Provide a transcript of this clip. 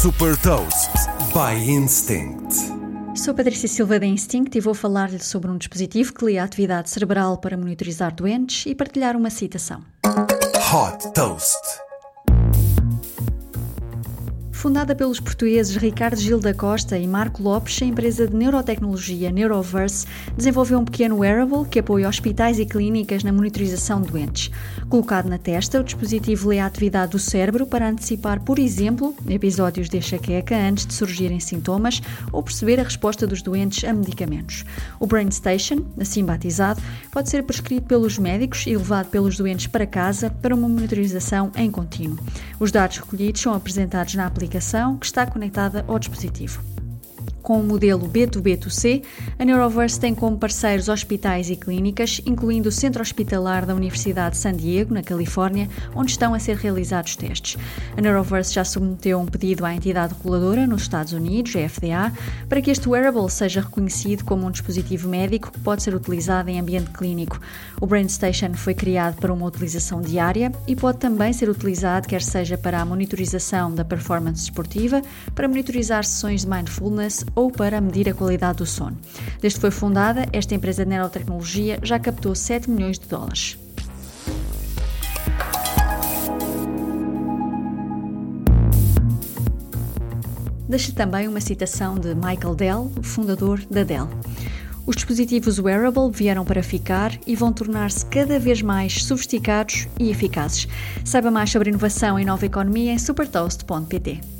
Super Toast by Instinct. Sou Patrícia Silva da Instinct e vou falar-lhe sobre um dispositivo que lia a atividade cerebral para monitorizar doentes e partilhar uma citação. Hot Toast. Fundada pelos portugueses Ricardo Gil da Costa e Marco Lopes, a empresa de neurotecnologia Neuroverse desenvolveu um pequeno wearable que apoia hospitais e clínicas na monitorização de doentes. Colocado na testa, o dispositivo lê a atividade do cérebro para antecipar, por exemplo, episódios de enxaqueca antes de surgirem sintomas ou perceber a resposta dos doentes a medicamentos. O Brain Station, assim batizado, pode ser prescrito pelos médicos e levado pelos doentes para casa para uma monitorização em contínuo. Os dados recolhidos são apresentados na aplicação aplicação que está conectada ao dispositivo. Com o modelo B2B2C, a Neuroverse tem como parceiros hospitais e clínicas, incluindo o Centro Hospitalar da Universidade de San Diego, na Califórnia, onde estão a ser realizados testes. A Neuroverse já submeteu um pedido à entidade reguladora nos Estados Unidos, a FDA, para que este wearable seja reconhecido como um dispositivo médico que pode ser utilizado em ambiente clínico. O BrainStation foi criado para uma utilização diária e pode também ser utilizado quer seja para a monitorização da performance esportiva, para monitorizar sessões de mindfulness ou para medir a qualidade do sono. Desde que foi fundada, esta empresa de nanotecnologia já captou 7 milhões de dólares. Deixe também uma citação de Michael Dell, fundador da Dell. Os dispositivos wearable vieram para ficar e vão tornar-se cada vez mais sofisticados e eficazes. Saiba mais sobre inovação e nova economia em supertoast.pt.